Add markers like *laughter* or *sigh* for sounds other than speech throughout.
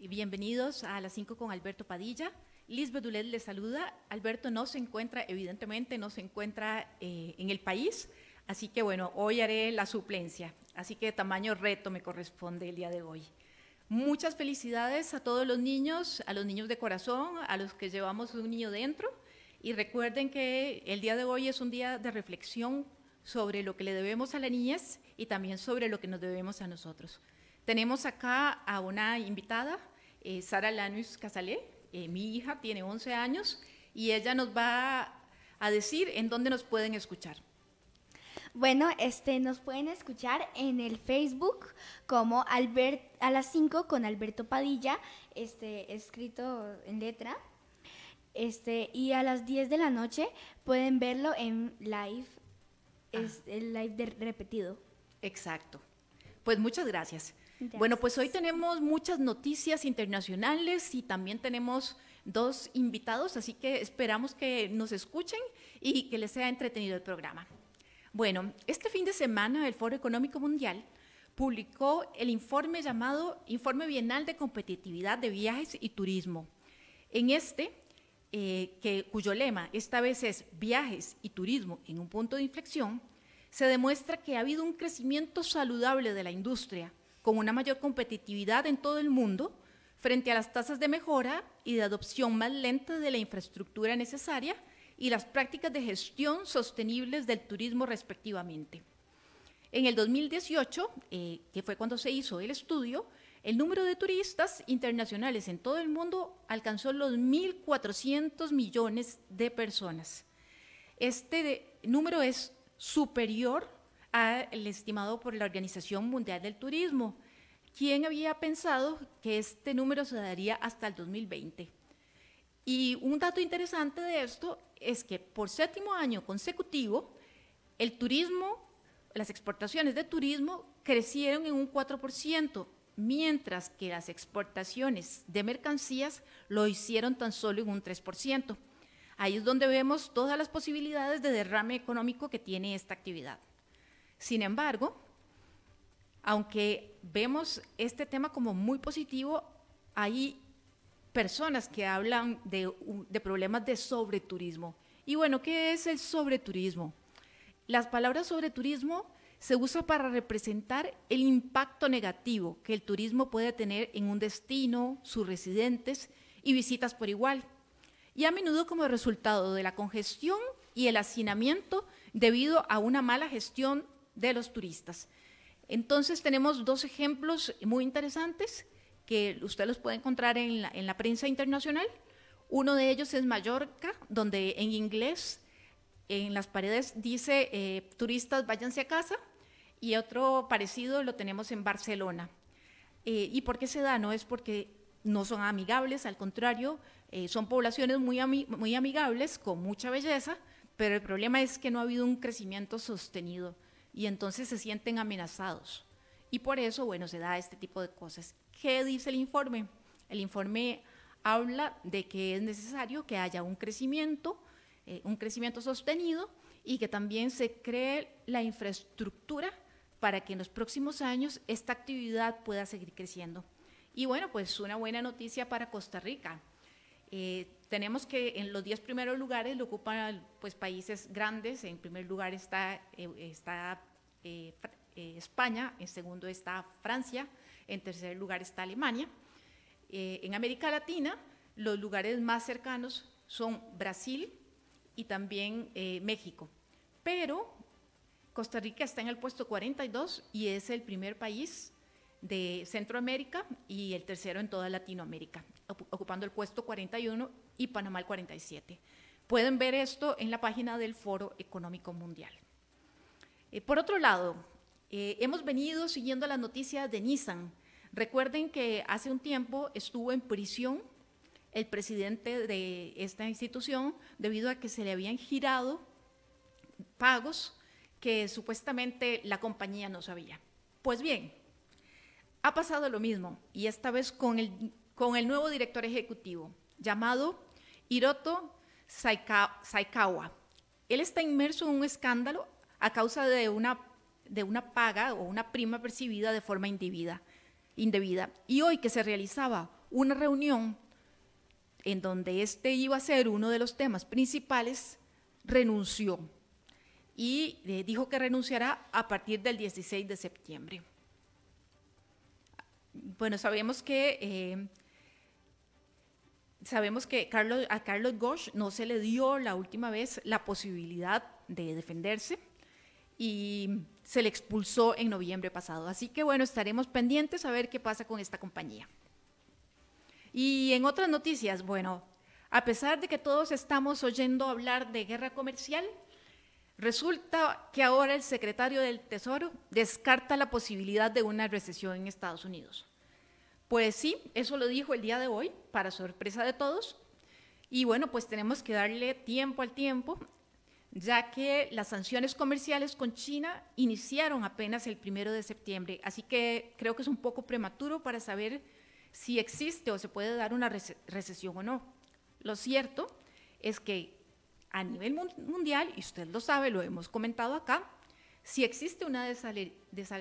bienvenidos a las 5 con Alberto Padilla. Lisbeth Dulet le saluda. Alberto no se encuentra, evidentemente, no se encuentra eh, en el país, así que bueno, hoy haré la suplencia. Así que tamaño reto me corresponde el día de hoy. Muchas felicidades a todos los niños, a los niños de corazón, a los que llevamos un niño dentro. Y recuerden que el día de hoy es un día de reflexión sobre lo que le debemos a la niñez y también sobre lo que nos debemos a nosotros. Tenemos acá a una invitada, eh, Sara Lanus Casalé, eh, mi hija tiene 11 años y ella nos va a decir en dónde nos pueden escuchar. Bueno, este, nos pueden escuchar en el Facebook como Albert, a las 5 con Alberto Padilla, este, escrito en letra. Este, y a las 10 de la noche pueden verlo en live, es ah. el live de repetido. Exacto. Pues muchas gracias. Bueno, pues hoy tenemos muchas noticias internacionales y también tenemos dos invitados, así que esperamos que nos escuchen y que les sea entretenido el programa. Bueno, este fin de semana el Foro Económico Mundial publicó el informe llamado Informe Bienal de Competitividad de Viajes y Turismo. En este, eh, que, cuyo lema esta vez es Viajes y Turismo en un punto de inflexión, se demuestra que ha habido un crecimiento saludable de la industria con una mayor competitividad en todo el mundo frente a las tasas de mejora y de adopción más lenta de la infraestructura necesaria y las prácticas de gestión sostenibles del turismo respectivamente. En el 2018, eh, que fue cuando se hizo el estudio, el número de turistas internacionales en todo el mundo alcanzó los 1.400 millones de personas. Este número es superior el estimado por la Organización Mundial del Turismo. ¿Quién había pensado que este número se daría hasta el 2020? Y un dato interesante de esto es que por séptimo año consecutivo, el turismo, las exportaciones de turismo crecieron en un 4%, mientras que las exportaciones de mercancías lo hicieron tan solo en un 3%. Ahí es donde vemos todas las posibilidades de derrame económico que tiene esta actividad. Sin embargo, aunque vemos este tema como muy positivo, hay personas que hablan de, problemas de sobreturismo. Y bueno, ¿qué es el sobreturismo? Las palabras sobreturismo se usa para representar el impacto negativo que el turismo puede tener en un destino, sus residentes y visitas por igual. Y a menudo como resultado de la congestión y el hacinamiento debido a una mala gestión de los turistas. Entonces tenemos dos ejemplos muy interesantes que usted los puede encontrar en la, prensa internacional. Uno de ellos es Mallorca, donde en inglés en las paredes dice eh, turistas váyanse a casa y otro parecido lo tenemos en Barcelona. Eh, ¿Y por qué se da? No es porque no son amigables, al contrario, eh, son poblaciones muy, muy amigables, con mucha belleza, pero el problema es que no ha habido un crecimiento sostenido y entonces se sienten amenazados. Y por eso, bueno, se da este tipo de cosas. ¿Qué dice el informe? El informe habla de que es necesario que haya un crecimiento, eh, un crecimiento sostenido y que también se cree la infraestructura para que en los próximos años esta actividad pueda seguir creciendo. Y bueno, pues una buena noticia para Costa Rica. Eh, tenemos que en los 10 primeros lugares lo ocupan pues, países grandes. En primer lugar está, eh, está eh, España, en segundo está Francia, en tercer lugar está Alemania. en América Latina, los lugares más cercanos son Brasil y también México. Pero Costa Rica está en el puesto 42 y es el primer país de Centroamérica y el tercero en toda Latinoamérica, ocupando el puesto 41 y Panamá el 47. Pueden ver esto en la página del Foro Económico Mundial. Eh, por otro lado, eh, hemos venido siguiendo las noticias de Nissan. Recuerden que hace un tiempo estuvo en prisión el presidente de esta institución debido a que se le habían girado pagos que supuestamente la compañía no sabía. Pues bien, ha pasado lo mismo y esta vez con el, con el nuevo director ejecutivo llamado Hiroto Saikawa. Él está inmerso en un escándalo a causa de una, de una paga o una prima percibida de forma indebida, indebida. Y hoy que se realizaba una reunión en donde este iba a ser uno de los temas principales, renunció y eh, dijo que renunciará a partir del 16 de septiembre. Bueno, sabemos que eh, sabemos que Carlos, a Carlos Gosch no se le dio la última vez la posibilidad de defenderse y se le expulsó en noviembre pasado. Así que bueno, estaremos pendientes a ver qué pasa con esta compañía. Y en otras noticias, bueno, a pesar de que todos estamos oyendo hablar de guerra comercial, resulta que ahora el secretario del Tesoro descarta la posibilidad de una recesión en Estados Unidos. Pues sí, eso lo dijo el día de hoy, para sorpresa de todos. Y bueno, pues tenemos que darle tiempo al tiempo, ya que las sanciones comerciales con China iniciaron apenas el primero de septiembre. Así que creo que es un poco prematuro para saber si existe o se puede dar una recesión o no. Lo cierto es que a nivel mundial, y usted lo sabe, lo hemos comentado acá, si existe una desalir,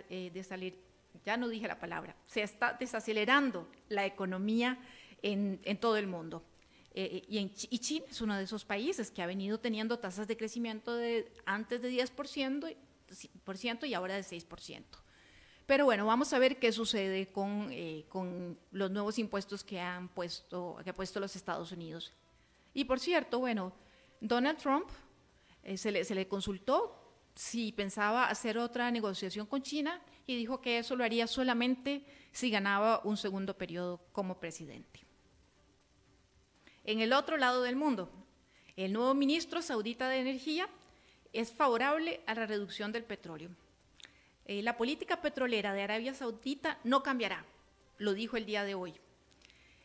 eh, ya no dije la palabra, se está desacelerando la economía en, todo el mundo. Eh, eh, y, China es uno de esos países que ha venido teniendo tasas de crecimiento de antes de 10% por ciento y ahora de 6%. Pero bueno, vamos a ver qué sucede con, eh, con los nuevos impuestos que han puesto, que ha puesto los Estados Unidos. Y por cierto, bueno, Donald Trump se, le, se le consultó si pensaba hacer otra negociación con China y dijo que eso lo haría solamente si ganaba un segundo periodo como presidente. En el otro lado del mundo, el nuevo ministro saudita de Energía es favorable a la reducción del petróleo. Eh, la política petrolera de Arabia Saudita no cambiará, lo dijo el día de hoy.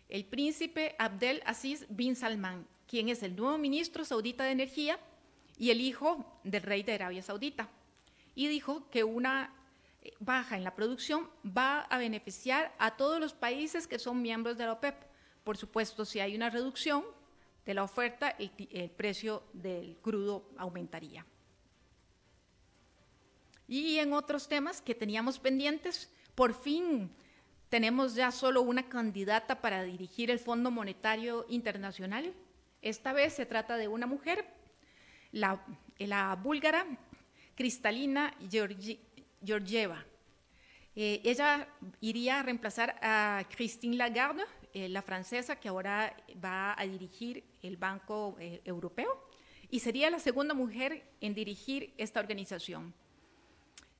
El príncipe Abdel Aziz bin Salman, quien es el nuevo ministro saudita de Energía y el hijo del rey de Arabia Saudita, y dijo que una baja en la producción va a beneficiar a todos los países que son miembros de la OPEP. Por supuesto, si hay una reducción de la oferta, el, precio del crudo aumentaría. Y en otros temas que teníamos pendientes, por fin tenemos ya solo una candidata para dirigir el Fondo Monetario Internacional. Esta vez se trata de una mujer, la, la búlgara Cristalina Georgi, Georgieva. Eh, ella iría a reemplazar a Christine Lagarde, eh, la francesa que ahora va a dirigir el Banco eh, Europeo, y sería la segunda mujer en dirigir esta organización.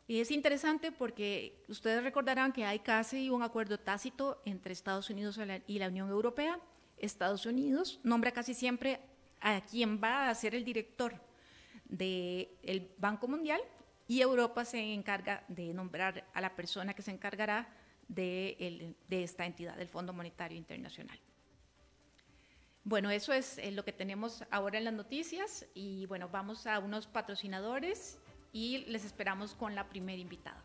Y es interesante porque ustedes recordarán que hay casi un acuerdo tácito entre Estados Unidos y la Unión Europea. Estados Unidos nombra casi siempre a quien va a ser el director del Banco Mundial y Europa se encarga de nombrar a la persona que se encargará de, esta entidad, del Fondo Monetario Internacional. Bueno, eso es eh, lo que tenemos ahora en las noticias y bueno, vamos a unos patrocinadores y les esperamos con la primera invitada.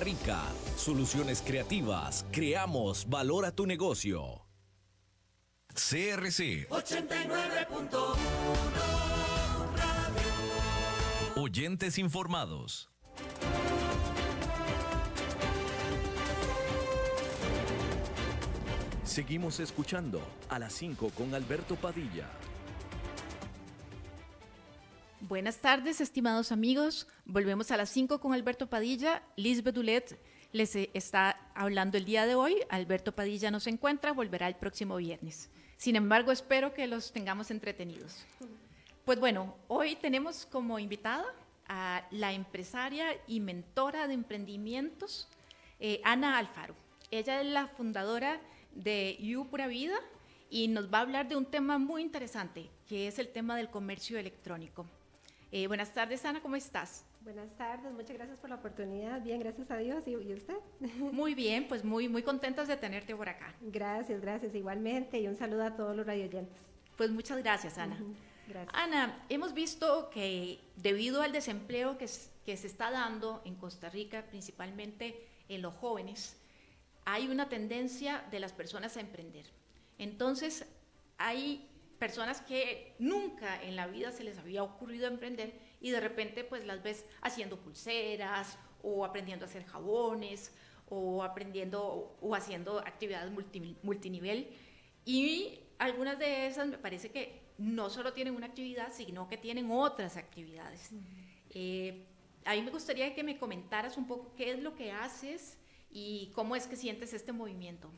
Rica. Soluciones creativas. Creamos valor a tu negocio. CRC 89.1 Oyentes informados. Seguimos escuchando a las 5 con Alberto Padilla. Buenas tardes, estimados amigos. Volvemos a las 5 con Alberto Padilla. Lisbeth Dulet les está hablando el día de hoy. Alberto Padilla no se encuentra, volverá el próximo viernes. Sin embargo, espero que los tengamos entretenidos. Pues bueno, hoy tenemos como invitada a la empresaria y mentora de emprendimientos, eh, Ana Alfaro. Ella es la fundadora de You Pura Vida y nos va a hablar de un tema muy interesante, que es el tema del comercio electrónico. Eh, buenas tardes, Ana, ¿cómo estás? Buenas tardes, muchas gracias por la oportunidad. Bien, gracias a Dios. ¿Y, usted? *laughs* Muy bien, pues muy, muy contentos de tenerte por acá. Gracias, gracias, igualmente. Y un saludo a todos los radioyentes. Pues muchas gracias, Ana. Gracias. Ana, hemos visto que debido al desempleo que, que se está dando en Costa Rica, principalmente en los jóvenes, hay una tendencia de las personas a emprender. Entonces, hay personas que nunca en la vida se les había ocurrido emprender y de repente pues las ves haciendo pulseras o aprendiendo a hacer jabones o aprendiendo o haciendo actividades multinivel y algunas de esas me parece que no solo tienen una actividad, sino que tienen otras actividades. Eh, a mí me gustaría que me comentaras un poco qué es lo que haces y cómo es que sientes este movimiento.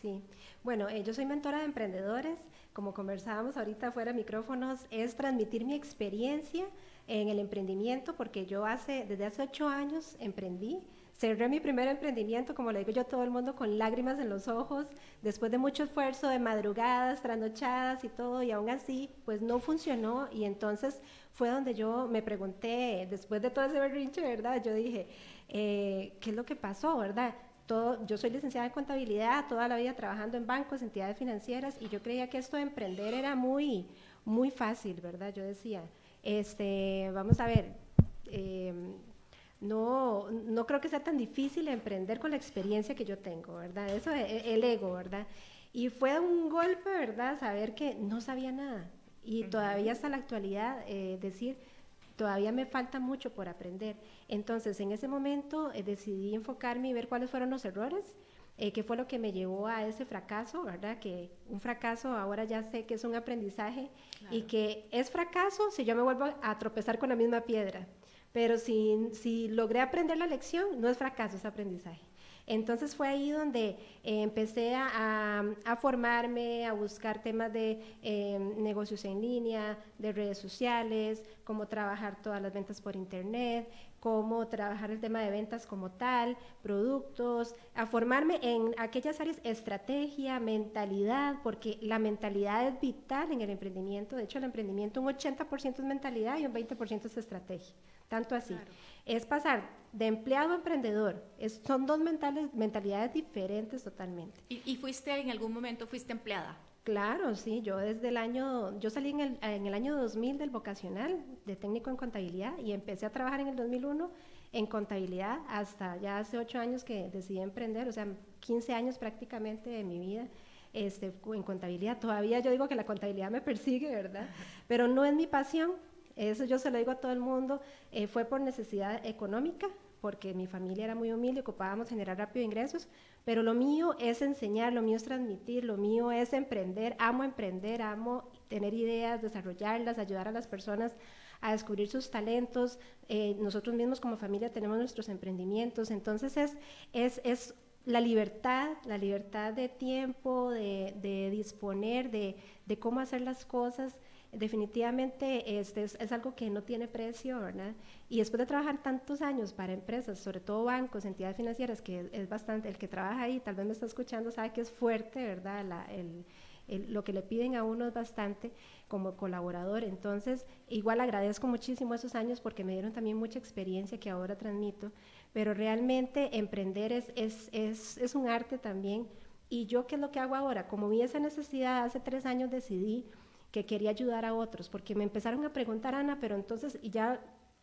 Sí, bueno, eh, yo soy mentora de emprendedores, como conversábamos ahorita fuera micrófonos, es transmitir mi experiencia en el emprendimiento, porque yo hace, desde hace ocho años emprendí, cerré mi primer emprendimiento, como le digo yo a todo el mundo, con lágrimas en los ojos, después de mucho esfuerzo, de madrugadas, trasnochadas y todo, y aún así, pues no funcionó, y entonces fue donde yo me pregunté, después de todo ese berrinche, ¿verdad? Yo dije, eh, ¿qué es lo que pasó, verdad? Todo, yo soy licenciada en contabilidad, toda la vida trabajando en bancos, entidades financieras, y yo creía que esto de emprender era muy, muy fácil, ¿verdad? Yo decía, este, vamos a ver, em, no, no creo que sea tan difícil emprender con la experiencia que yo tengo, ¿verdad? Eso es el ego, ¿verdad? Y fue un golpe, ¿verdad? Saber que no sabía nada. Y todavía hasta la actualidad eh, decir, todavía me falta mucho por aprender. Entonces, en ese momento eh, decidí enfocarme y ver cuáles fueron los errores, eh, qué fue lo que me llevó a ese fracaso, ¿verdad? Que un fracaso ahora ya sé que es un aprendizaje y que es fracaso si yo me vuelvo a tropezar con la misma piedra. Pero si, si logré aprender la lección, no es fracaso, es aprendizaje. Entonces fue ahí donde eh, empecé a, formarme, a buscar temas de eh, negocios en línea, de redes sociales, cómo trabajar todas las ventas por internet, cómo trabajar el tema de ventas como tal, productos, a formarme en aquellas áreas, estrategia, mentalidad, porque la mentalidad es vital en el emprendimiento. De hecho, el emprendimiento un 80% es mentalidad y un 20% es estrategia. Tanto así. Es pasar de empleado a emprendedor. son dos mentales, mentalidades diferentes totalmente. ¿Y, fuiste en algún momento, fuiste empleada? Claro, sí, yo desde el año, yo salí en el, en el año 2000 del vocacional de técnico en contabilidad y empecé a trabajar en el 2001 en contabilidad hasta ya hace ocho años que decidí emprender, o sea, 15 años prácticamente de mi vida este, en contabilidad. Todavía yo digo que la contabilidad me persigue, ¿verdad? Pero no es mi pasión, eso yo se lo digo a todo el mundo, eh, fue por necesidad económica, porque mi familia era muy humilde, ocupábamos generar rápido ingresos, pero lo mío es enseñar, lo mío es transmitir, lo mío es emprender, amo emprender, amo tener ideas, desarrollarlas, ayudar a las personas a descubrir sus talentos. Eh, nosotros mismos como familia tenemos nuestros emprendimientos, entonces es, es, es la libertad, la libertad de tiempo, de, de disponer, de, de cómo hacer las cosas definitivamente este es, algo que no tiene precio, ¿verdad? Y después de trabajar tantos años para empresas, sobre todo bancos, entidades financieras, que es bastante, el que trabaja ahí, tal vez me está escuchando, sabe que es fuerte, ¿verdad? lo que le piden a uno es bastante como colaborador. Entonces, igual agradezco muchísimo esos años porque me dieron también mucha experiencia que ahora transmito, pero realmente emprender es, es, es, es un arte también. Y yo, ¿qué es lo que hago ahora? Como vi esa necesidad, hace tres años decidí que quería ayudar a otros, porque me empezaron a preguntar, Ana, pero entonces ya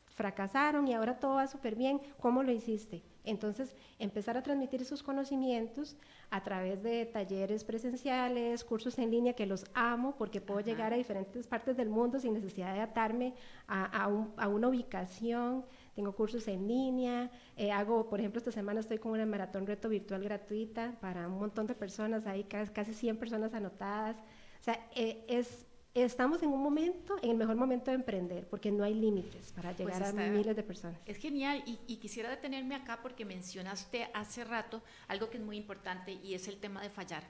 fracasaron y ahora todo va súper bien, ¿cómo lo hiciste? Entonces, empezar a transmitir esos conocimientos a través de talleres presenciales, cursos en línea, que los amo porque puedo llegar a diferentes partes del mundo sin necesidad de atarme a, a una ubicación, tengo cursos en línea, eh, hago, por ejemplo, esta semana estoy con una maratón reto virtual gratuita para un montón de personas, hay casi 100 personas anotadas. O sea, eh, es, estamos en un momento, en el mejor momento de emprender, porque no hay límites para pues llegar a miles de personas. Es genial, y, quisiera detenerme acá porque mencionaste hace rato algo que es muy importante y es el tema de fallar.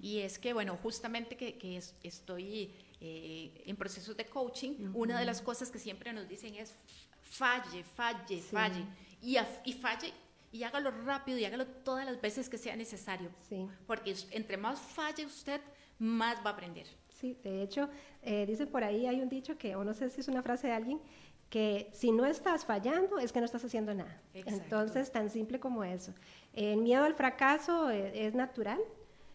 Y es que, bueno, justamente que, que estoy eh, en procesos de coaching, una de las cosas que siempre nos dicen es falle, falle, falle, y, y falle y hágalo rápido y hágalo todas las veces que sea necesario. Sí. Porque entre más falle usted, más va a aprender. Sí, de hecho, eh, dice por ahí, hay un dicho que, o no sé si es una frase de alguien, que si no estás fallando es que no estás haciendo nada. Entonces, tan simple como eso. El miedo al fracaso eh, es, natural,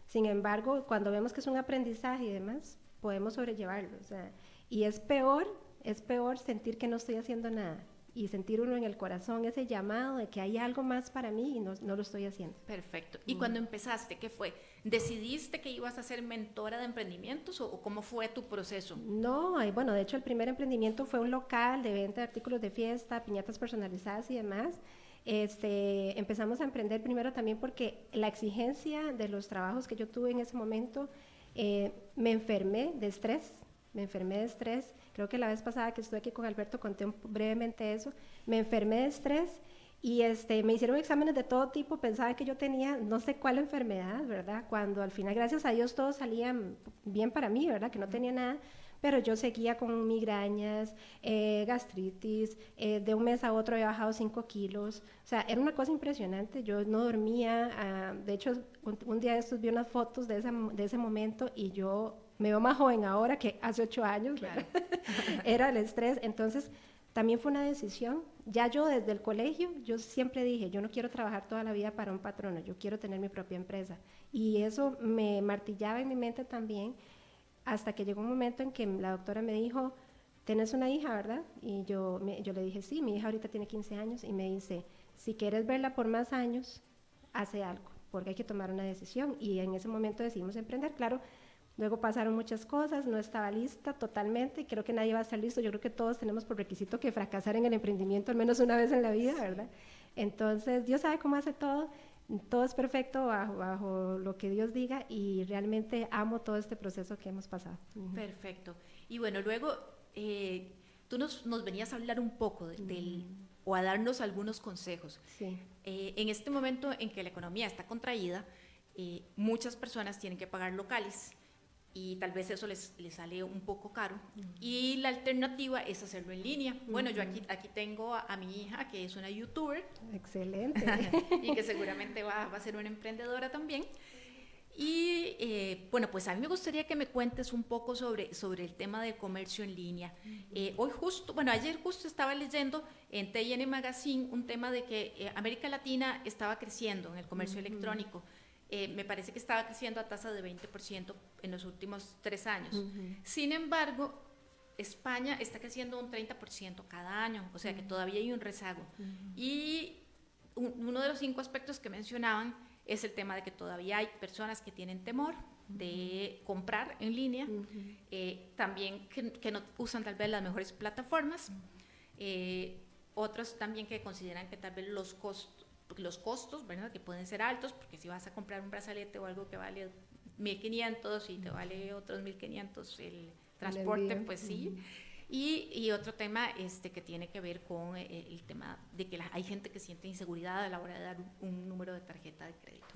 sin embargo, cuando vemos que es un aprendizaje y demás, podemos sobrellevarlo. O sea, y es peor, es peor sentir que no estoy haciendo nada y sentir uno en el corazón ese llamado de que hay algo más para mí y no, no lo estoy haciendo. Perfecto. ¿Y cuando empezaste, qué fue? ¿Decidiste que ibas a ser mentora de emprendimientos o, cómo fue tu proceso? No, bueno, de hecho el primer emprendimiento fue un local de venta de artículos de fiesta, piñatas personalizadas y demás. Este, empezamos a emprender primero también porque la exigencia de los trabajos que yo tuve en ese momento, eh, me enfermé de estrés, me enfermé de estrés Creo que la vez pasada que estuve aquí con Alberto conté brevemente eso. Me enfermé de estrés y este, me hicieron exámenes de todo tipo. Pensaba que yo tenía no sé cuál enfermedad, ¿verdad? Cuando al final, gracias a Dios, todo salía bien para mí, ¿verdad? Que no tenía nada pero yo seguía con migrañas, eh, gastritis, eh, de un mes a otro había bajado 5 kilos, o sea, era una cosa impresionante, yo no dormía, ah, de hecho, un, día de estos vi unas fotos de, de ese momento y yo me veo más joven ahora que hace ocho años, *laughs* era el estrés, entonces también fue una decisión. Ya yo desde el colegio, yo siempre dije, yo no quiero trabajar toda la vida para un patrono, yo quiero tener mi propia empresa. Y eso me martillaba en mi mente también, hasta que llegó un momento en que la doctora me dijo, tienes una hija, ¿verdad? Y yo, yo le dije, sí, mi hija ahorita tiene 15 años, y me dice, si quieres verla por más años, hace algo, porque hay que tomar una decisión. Y en ese momento decidimos emprender, claro Luego pasaron muchas cosas, no estaba lista totalmente, creo que nadie va a estar listo, yo creo que todos tenemos por requisito que fracasar en el emprendimiento al menos una vez en la vida, ¿verdad? Entonces, Dios sabe cómo hace todo, todo es perfecto bajo, lo que Dios diga y realmente amo todo este proceso que hemos pasado. Perfecto. Y bueno, luego eh, tú nos, venías a hablar un poco del, o a darnos algunos consejos. Sí. Eh, en este momento en que la economía está contraída, eh, muchas personas tienen que pagar locales y tal vez eso les, les sale un poco caro. Y la alternativa es hacerlo en línea. Bueno, yo aquí, aquí tengo a, mi hija, que es una youtuber. Excelente. *laughs* y que seguramente va, va, a ser una emprendedora también. Y eh, bueno, pues a mí me gustaría que me cuentes un poco sobre, sobre el tema del comercio en línea. Eh, hoy justo, bueno, ayer justo estaba leyendo en TN Magazine un tema de que eh, América Latina estaba creciendo en el comercio electrónico. Eh, me parece que estaba creciendo a tasa de 20% en los últimos tres años. Sin embargo, España está creciendo un 30% cada año, o sea que todavía hay un rezago. Y uno de los cinco aspectos que mencionaban es el tema de que todavía hay personas que tienen temor de comprar en línea, eh, también que, no usan tal vez las mejores plataformas, eh, otros también que consideran que tal vez los costos los costos, ¿verdad? Que pueden ser altos, porque si vas a comprar un brazalete o algo que vale 1.500 y te vale otros 1.500 el transporte, pues sí. Y, y, otro tema este, que tiene que ver con eh, el tema de que hay gente que siente inseguridad a la hora de dar un, número de tarjeta de crédito.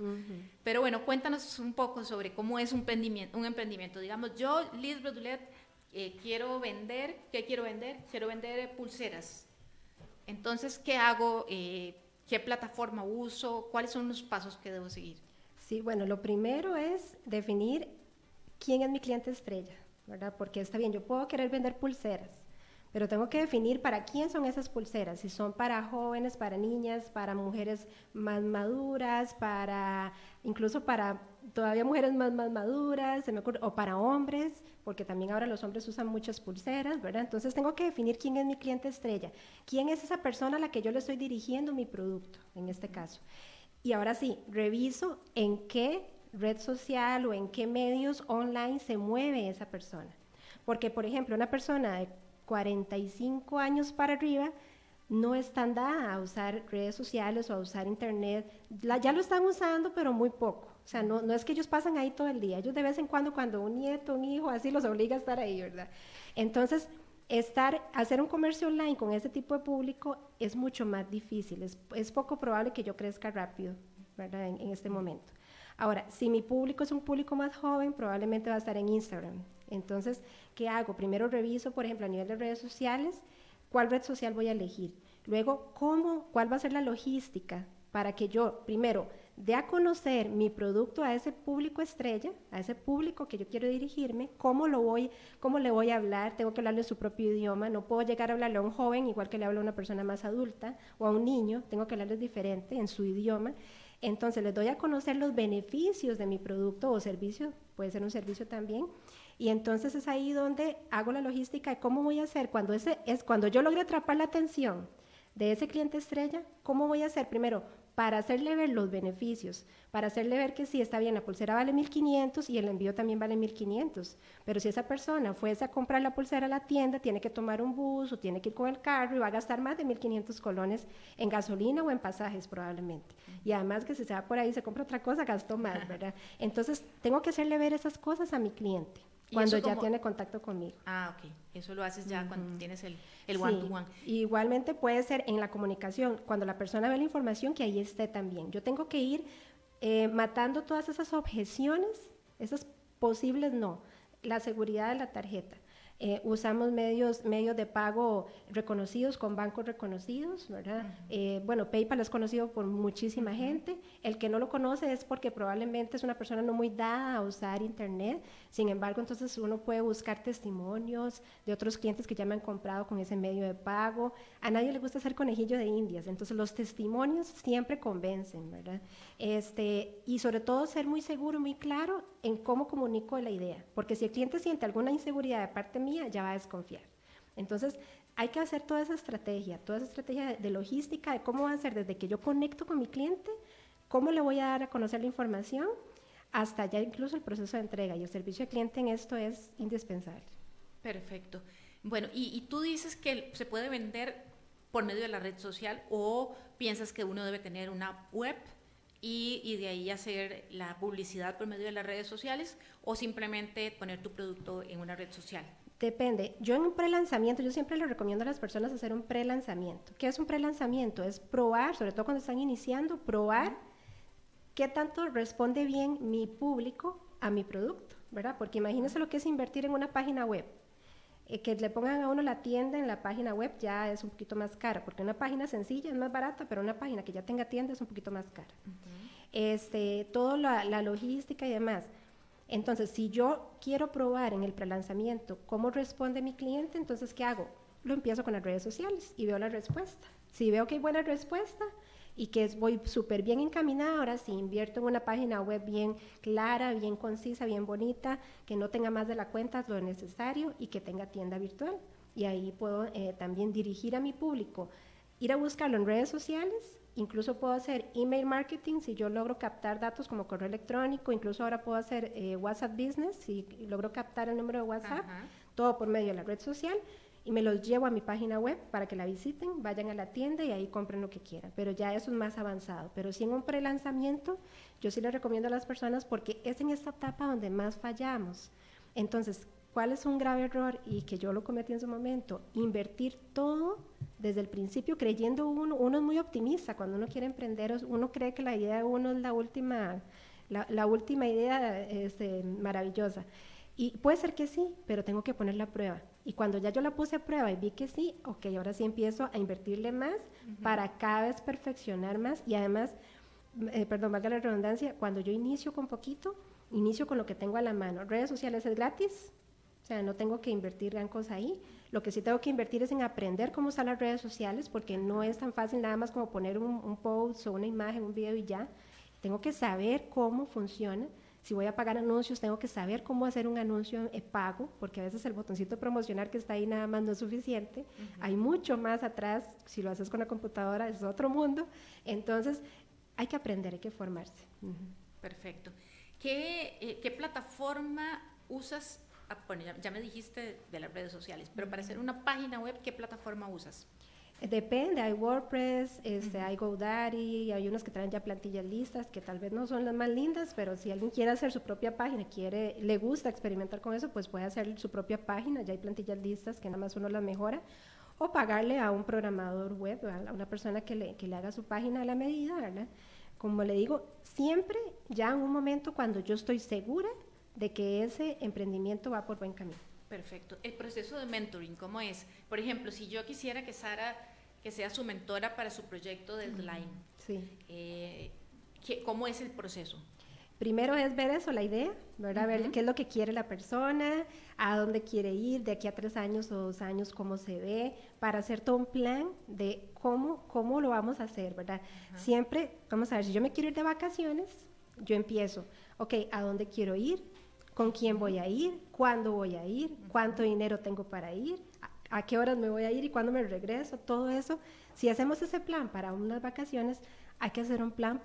Pero bueno, cuéntanos un poco sobre cómo es un emprendimiento. Un emprendimiento. Digamos, yo, Liz Rodulet, eh, quiero vender, ¿qué quiero vender? Quiero vender pulseras. Entonces, ¿qué hago? Eh, ¿Qué plataforma uso? ¿Cuáles son los pasos que debo seguir? Sí, bueno, lo primero es definir quién es mi cliente estrella, ¿verdad? Porque está bien, yo puedo querer vender pulseras, pero tengo que definir para quién son esas pulseras, si son para jóvenes, para niñas, para mujeres más maduras, para incluso para todavía mujeres más, maduras, se me ocurre, o para hombres, porque también ahora los hombres usan muchas pulseras, ¿verdad? Entonces tengo que definir quién es mi cliente estrella, quién es esa persona a la que yo le estoy dirigiendo mi producto, en este caso. Y ahora sí, reviso en qué red social o en qué medios online se mueve esa persona. Porque, por ejemplo, una persona de 45 años para arriba, no están dada a usar redes sociales o a usar internet. ya lo están usando, pero muy poco. O sea, no, no es que ellos pasan ahí todo el día. Ellos de vez en cuando, cuando un nieto, un hijo, así los obliga a estar ahí, ¿verdad? Entonces, estar, hacer un comercio online con ese tipo de público es mucho más difícil. Es, es poco probable que yo crezca rápido, ¿verdad? En, en este momento. Ahora, si mi público es un público más joven, probablemente va a estar en Instagram. Entonces, ¿qué hago? Primero reviso, por ejemplo, a nivel de redes sociales, cuál red social voy a elegir. Luego, ¿cómo, cuál va a ser la logística para que yo, primero, dé a conocer mi producto a ese público estrella, a ese público que yo quiero dirigirme, cómo lo voy, cómo le voy a hablar, tengo que hablarle su propio idioma, no puedo llegar a hablarle a un joven igual que le hablo a una persona más adulta o a un niño, tengo que hablarles diferente en su idioma. Entonces les doy a conocer los beneficios de mi producto o servicio, puede ser un servicio también, y entonces es ahí donde hago la logística de cómo voy a hacer cuando, ese, es, cuando yo logre atrapar la atención de ese cliente estrella, ¿cómo voy a hacer? Primero, para hacerle ver los beneficios, para hacerle ver que sí, está bien, la pulsera vale 1.500 y el envío también vale 1.500, pero si esa persona fuese a comprar la pulsera a la tienda, tiene que tomar un bus o tiene que ir con el carro y va a gastar más de 1.500 colones en gasolina o en pasajes probablemente. Y además que si se va por ahí, se compra otra cosa, gastó más, *laughs* ¿verdad? Entonces, tengo que hacerle ver esas cosas a mi cliente cuando ya tiene contacto conmigo. Ah, ok. Eso lo haces ya cuando tienes el, el one to one. Igualmente puede ser en la comunicación, cuando la persona ve la información, que ahí esté también. Yo tengo que ir eh, matando todas esas objeciones, esas posibles no. La seguridad de la tarjeta. Eh, usamos medios, medios de pago reconocidos con bancos reconocidos, ¿verdad? Eh, bueno, PayPal es conocido por muchísima gente. El que no lo conoce es porque probablemente es una persona no muy dada a usar Internet. Sin embargo, entonces uno puede buscar testimonios de otros clientes que ya me han comprado con ese medio de pago. A nadie le gusta hacer conejillo de indias, entonces los testimonios siempre convencen, ¿verdad? Este, y sobre todo ser muy seguro, muy claro en cómo comunico la idea, porque si el cliente siente alguna inseguridad de parte mía, ya va a desconfiar. Entonces, hay que hacer toda esa estrategia, toda esa estrategia de, logística, de cómo va a ser desde que yo conecto con mi cliente, cómo le voy a dar a conocer la información, hasta ya incluso el proceso de entrega. Y el servicio al cliente en esto es indispensable. Perfecto. Bueno, y, y tú dices que se puede vender por medio de la red social o piensas que uno debe tener una web y, de ahí hacer la publicidad por medio de las redes sociales o simplemente poner tu producto en una red social? Depende. Yo en un pre-lanzamiento, yo siempre le recomiendo a las personas hacer un pre-lanzamiento. ¿Qué es un pre-lanzamiento? Es probar, sobre todo cuando están iniciando, probar qué tanto responde bien mi público a mi producto, ¿verdad? Porque imagínense lo que es invertir en una página web. Eh, que le pongan a uno la tienda en la página web ya es un poquito más cara, porque una página sencilla es más barata, pero una página que ya tenga tienda es un poquito más cara. este, toda la, logística y demás. Entonces, si yo quiero probar en el prelanzamiento cómo responde mi cliente, entonces, ¿qué hago? Lo empiezo con las redes sociales y veo la respuesta. Si veo que hay buena respuesta, y que voy súper bien encaminada. Ahora si invierto en una página web bien clara, bien concisa, bien bonita, que no tenga más de la cuenta lo necesario y que tenga tienda virtual. Y ahí puedo eh, también dirigir a mi público, ir a buscarlo en redes sociales. Incluso puedo hacer email marketing si yo logro captar datos como correo electrónico, incluso ahora puedo hacer eh, WhatsApp Business si logro captar el número de WhatsApp, todo por medio de la red social y me los llevo a mi página web para que la visiten, vayan a la tienda y ahí compren lo que quieran. Pero ya eso es más avanzado. Pero si en un pre-lanzamiento, yo sí les recomiendo a las personas porque es en esta etapa donde más fallamos. Entonces, ¿cuál es un grave error? Y que yo lo cometí en su momento, invertir todo desde el principio creyendo uno, uno es muy optimista, cuando uno quiere emprender, uno cree que la idea de uno es la última, la, última idea este, maravillosa. Y puede ser que sí, pero tengo que poner la prueba. Y cuando ya yo la puse a prueba y vi que sí, ok, ahora sí empiezo a invertirle más para cada vez perfeccionar más y además, eh, perdón, valga la redundancia, cuando yo inicio con poquito, inicio con lo que tengo a la mano. Redes sociales es gratis, o sea, no tengo que invertir gran cosa ahí. Lo que sí tengo que invertir es en aprender cómo usar las redes sociales, porque no es tan fácil nada más como poner un, un post o una imagen, un video y ya. Tengo que saber cómo funciona si voy a pagar anuncios, tengo que saber cómo hacer un anuncio pago, porque a veces el botoncito promocionar que está ahí nada más no es suficiente. Hay mucho más atrás, si lo haces con la computadora es otro mundo. Entonces, hay que aprender, hay que formarse. Perfecto. ¿Qué, eh, ¿Qué, plataforma usas? Ah, bueno, ya, me dijiste de las redes sociales, pero para hacer una página web, ¿qué plataforma usas? Depende, hay WordPress, este, hay GoDaddy, hay unos que traen ya plantillas listas que tal vez no son las más lindas, pero si alguien quiere hacer su propia página, quiere, le gusta experimentar con eso, pues puede hacer su propia página, ya hay plantillas listas que nada más uno las mejora, o pagarle a un programador web, a una persona que le, que le haga su página a la medida, ¿verdad? Como le digo, siempre ya en un momento cuando yo estoy segura de que ese emprendimiento va por buen camino. Perfecto. El proceso de mentoring, ¿cómo es? Por ejemplo, si yo quisiera que Sara que sea su mentora para su proyecto de Deadline. Sí. Eh, ¿Cómo es el proceso? Primero es ver eso, la idea, ¿verdad? Ver qué es lo que quiere la persona, a dónde quiere ir, de aquí a tres años o dos años, cómo se ve, para hacer todo un plan de cómo, cómo lo vamos a hacer, ¿verdad? Siempre, vamos a ver, si yo me quiero ir de vacaciones, yo empiezo, ok, ¿a dónde quiero ir? ¿Con quién voy a ir? ¿Cuándo voy a ir? ¿Cuánto dinero tengo para ir? a qué horas me voy a ir y cuándo me regreso, todo eso. Si hacemos ese plan para unas vacaciones, hay que hacer un plan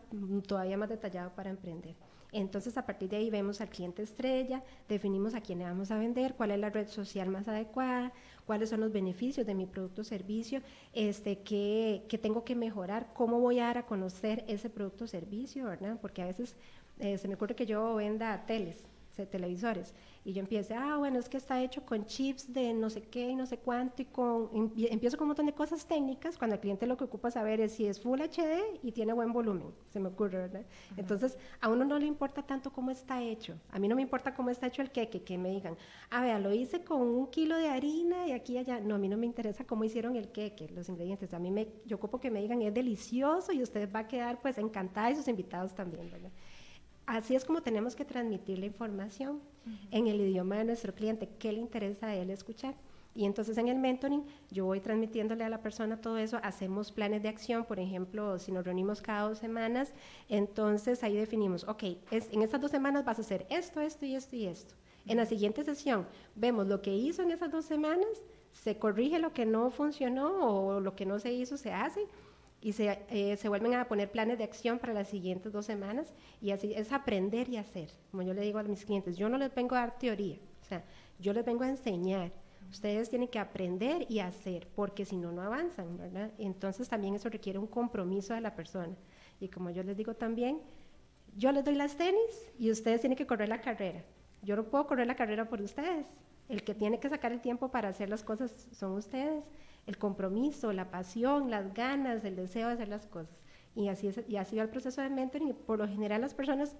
todavía más detallado para emprender. Entonces, a partir de ahí vemos al cliente estrella, definimos a quién le vamos a vender, cuál es la red social más adecuada, cuáles son los beneficios de mi producto o servicio, este, qué, qué tengo que mejorar, cómo voy a dar a conocer ese producto o servicio, ¿verdad? Porque a veces eh, se me ocurre que yo venda teles, televisores, y yo empiezo, ah, bueno, es que está hecho con chips de no sé qué y no sé cuánto, y con, empiezo con un montón de cosas técnicas, cuando el cliente lo que ocupa saber es si es Full HD y tiene buen volumen, se me ocurre, ¿verdad? Entonces, a uno no le importa tanto cómo está hecho, a mí no me importa cómo está hecho el queque, que me digan, ah, vea, lo hice con un kilo de harina y aquí y allá, no, a mí no me interesa cómo hicieron el queque, los ingredientes, a mí me, yo ocupo que me digan, es delicioso y usted va a quedar pues encantada y sus invitados también, ¿verdad? Así es como tenemos que transmitir la información en el idioma de nuestro cliente, qué le interesa a él escuchar. Y entonces en el mentoring yo voy transmitiéndole a la persona todo eso, hacemos planes de acción, por ejemplo, si nos reunimos cada dos semanas, entonces ahí definimos, ok, es, en estas dos semanas vas a hacer esto, esto y esto y esto. En la siguiente sesión vemos lo que hizo en esas dos semanas, se corrige lo que no funcionó o lo que no se hizo, se hace y se, eh, se, vuelven a poner planes de acción para las siguientes dos semanas y así es aprender y hacer. Como yo le digo a mis clientes, yo no les vengo a dar teoría, o sea, yo les vengo a enseñar. Ustedes tienen que aprender y hacer, porque si no, no avanzan, ¿verdad? Entonces también eso requiere un compromiso de la persona. Y como yo les digo también, yo les doy las tenis y ustedes tienen que correr la carrera. Yo no puedo correr la carrera por ustedes. El que tiene que sacar el tiempo para hacer las cosas son ustedes el compromiso, la pasión, las ganas, el deseo de hacer las cosas. Y así, es, y así va el proceso de mentoring. Y por lo general las personas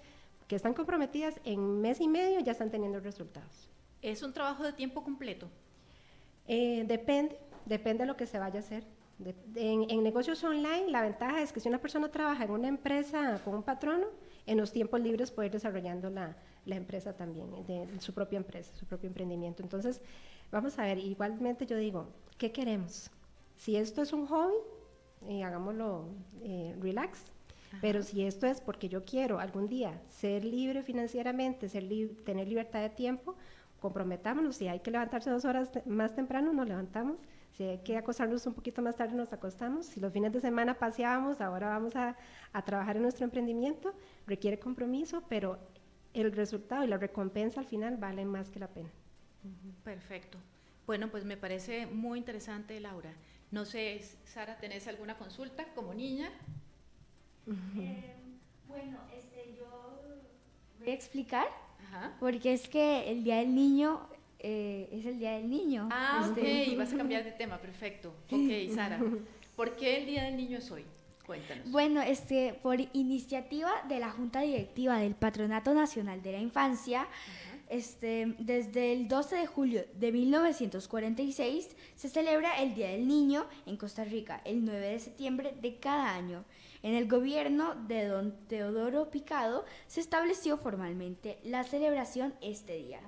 que están comprometidas en mes y medio ya están teniendo resultados. ¿Es un trabajo de tiempo completo? Eh, depende, depende de lo que se vaya a hacer. en, negocios online, la ventaja es que si una persona trabaja en una empresa con un patrono, en los tiempos libres puede ir desarrollando la, la empresa también, de, su propia empresa, su propio emprendimiento. Entonces, vamos a ver, igualmente yo digo, ¿qué queremos? Si esto es un hobby, eh, hagámoslo eh, relax. Pero si esto es porque yo quiero algún día ser libre financieramente, ser tener libertad de tiempo, comprometámonos. Si hay que levantarse dos horas más temprano, nos levantamos. Si hay que acostarnos un poquito más tarde, nos acostamos. Si los fines de semana paseábamos, ahora vamos a, a trabajar en nuestro emprendimiento. Requiere compromiso, pero el resultado y la recompensa al final valen más que la pena. Perfecto. Bueno, pues me parece muy interesante, Laura. No sé, Sara, ¿tenés alguna consulta como niña? Eh, bueno, este, yo voy a explicar, porque es que el Día del Niño eh, es el Día del Niño. Ah, este. ok, vas a cambiar de tema, perfecto. Ok, *laughs* Sara, ¿por qué el Día del Niño es hoy? Cuéntanos. Bueno, este, por iniciativa de la Junta Directiva del Patronato Nacional de la Infancia, este, desde el 12 de julio de 1946 se celebra el Día del Niño en Costa Rica, el 9 de septiembre de cada año. En el gobierno de don Teodoro Picado se estableció formalmente la celebración este día.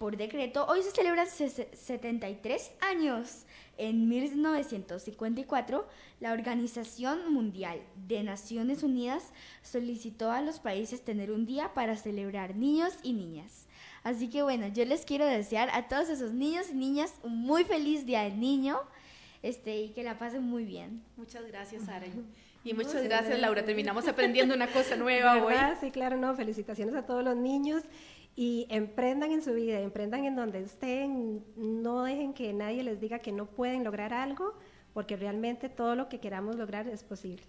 Por decreto, hoy se celebran 73 años. En 1954, la Organización Mundial de Naciones Unidas solicitó a los países tener un día para celebrar niños y niñas. Así que bueno, yo les quiero desear a todos esos niños y niñas un muy feliz Día del Niño este, y que la pasen muy bien. Muchas gracias, *laughs* Sara. Y muchas gracias, Laura. Terminamos aprendiendo una cosa nueva *laughs* hoy. Sí, claro, no. Felicitaciones a todos los niños y emprendan en su vida, emprendan en donde estén, no dejen que nadie les diga que no pueden lograr algo, porque realmente todo lo que queramos lograr es posible.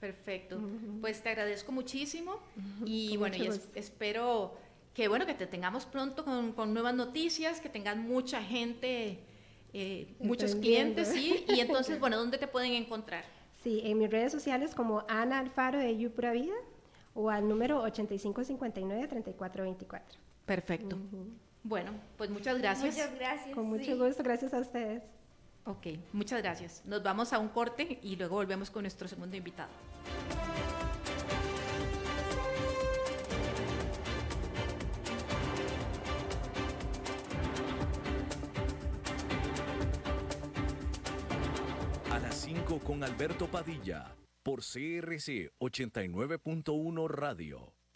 Perfecto. Pues te agradezco muchísimo y bueno, y espero que bueno que te tengamos pronto con, con nuevas noticias, que tengas mucha gente, eh, muchos clientes, sí. Y *laughs* entonces, bueno, ¿dónde te pueden encontrar? Sí, en mis redes sociales como Ana Alfaro de Yupura Vida o al número 8559-3424. Perfecto. Bueno, pues muchas gracias. Muchas gracias. Con mucho gusto, gracias a ustedes. Ok, muchas gracias. Nos vamos a un corte y luego volvemos con nuestro segundo invitado. A las 5 con Alberto Padilla por CRC 89.1 Radio.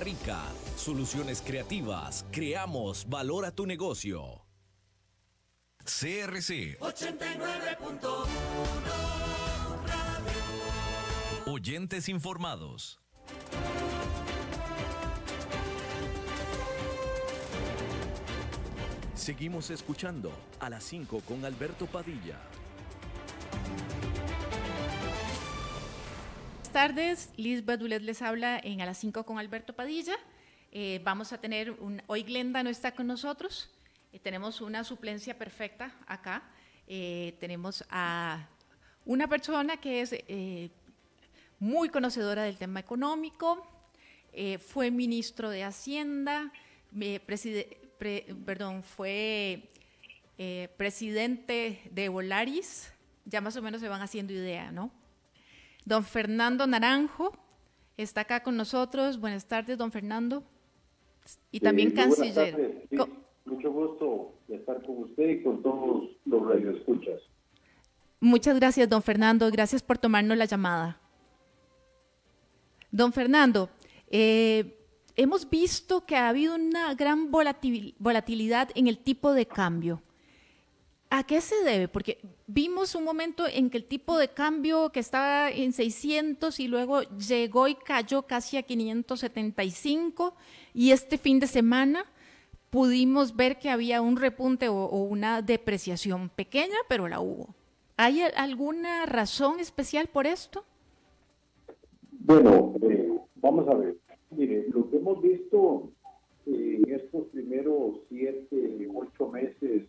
Rica. Soluciones creativas. Creamos valor a tu negocio. CRC 89.1 Oyentes informados. Seguimos escuchando a las 5 con Alberto Padilla. Tardes, Liz Badulet les habla en A las 5 con Alberto Padilla. Eh, vamos a tener, un, hoy Glenda no está con nosotros, eh, tenemos una suplencia perfecta acá. Eh, tenemos a una persona que es muy conocedora del tema económico, fue ministro de Hacienda, perdón, fue presidente de Volaris, ya más o menos se van haciendo idea, ¿no? Don Fernando Naranjo está acá con nosotros. Buenas tardes, don Fernando. Y también canciller. mucho gusto estar con usted y con todos los radioescuchas. Muchas gracias, don Fernando. Gracias por tomarnos la llamada. Don Fernando, eh, hemos visto que ha habido una gran volatilidad en el tipo de cambio. ¿A qué se debe? Porque vimos un momento en que el tipo de cambio que estaba en 600 y luego llegó y cayó casi a 575 y este fin de semana pudimos ver que había un repunte o, una depreciación pequeña, pero la hubo. ¿Hay alguna razón especial por esto? Bueno, eh, vamos a ver. Mire, lo que hemos visto en estos primeros siete, ocho meses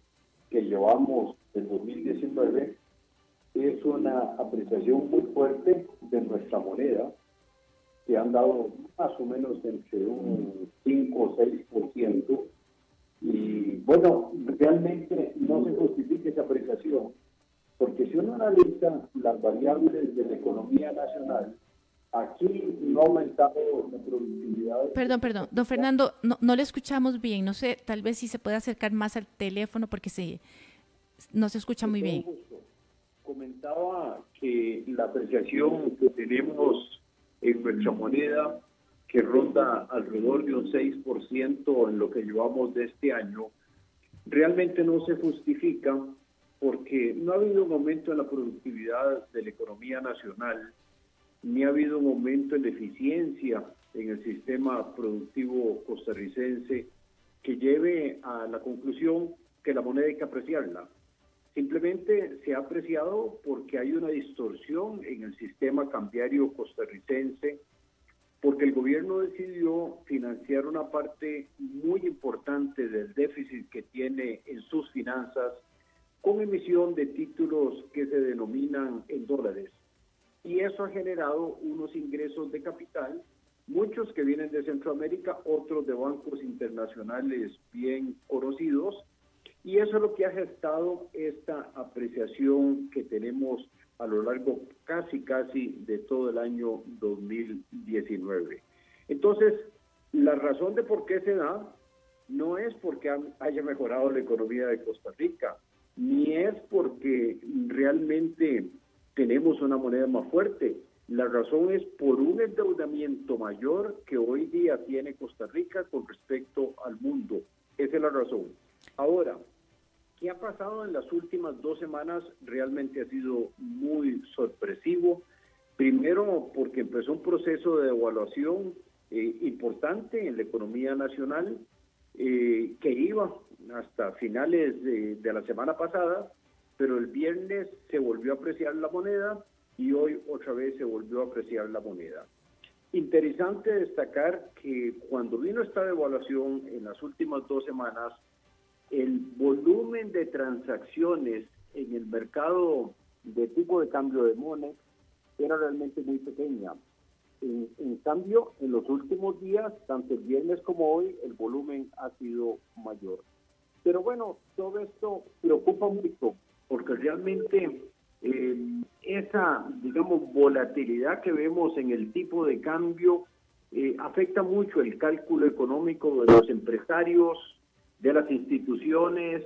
que llevamos en 2019 es una apreciación muy fuerte de nuestra moneda, que han dado más o menos entre un 5 o 6%. Y bueno, realmente no se justifica esa apreciación, porque si uno analiza las variables de la economía nacional, Aquí no ha aumentado la productividad. Perdón, perdón. Don Fernando, no, no le escuchamos bien. No sé, tal vez si se puede acercar más al teléfono porque se, no se escucha muy bien. Comentaba que la apreciación que tenemos en nuestra moneda, que ronda alrededor de un 6% en lo que llevamos de este año, realmente no se justifica porque no ha habido un aumento en la productividad de la economía nacional ni ha habido un aumento en eficiencia en el sistema productivo costarricense que lleve a la conclusión que la moneda hay que apreciarla. Simplemente se ha apreciado porque hay una distorsión en el sistema cambiario costarricense, porque el gobierno decidió financiar una parte muy importante del déficit que tiene en sus finanzas con emisión de títulos que se denominan en dólares y eso ha generado unos ingresos de capital, muchos que vienen de Centroamérica, otros de bancos internacionales bien conocidos, y eso es lo que ha gestado esta apreciación que tenemos a lo largo casi, casi de todo el año 2019. Entonces, la razón de por qué se da no es porque haya mejorado la economía de Costa Rica, ni es porque realmente tenemos una moneda más fuerte. La razón es por un endeudamiento mayor que hoy día tiene Costa Rica con respecto al mundo. Esa es la razón. Ahora, ¿qué ha pasado en las últimas dos semanas? Realmente ha sido muy sorpresivo. Primero, porque empezó un proceso de evaluación eh, importante en la economía nacional eh, que iba hasta finales de, de la semana pasada, pero el viernes se volvió a apreciar la moneda y hoy otra vez se volvió a apreciar la moneda. Interesante destacar que cuando vino esta devaluación en las últimas dos semanas, el volumen de transacciones en el mercado de tipo de cambio de moneda era realmente muy pequeña. En, en, cambio, en los últimos días, tanto el viernes como hoy, el volumen ha sido mayor. Pero bueno, todo esto preocupa mucho porque realmente eh, esa, digamos, volatilidad que vemos en el tipo de cambio eh, afecta mucho el cálculo económico de los empresarios, de las instituciones,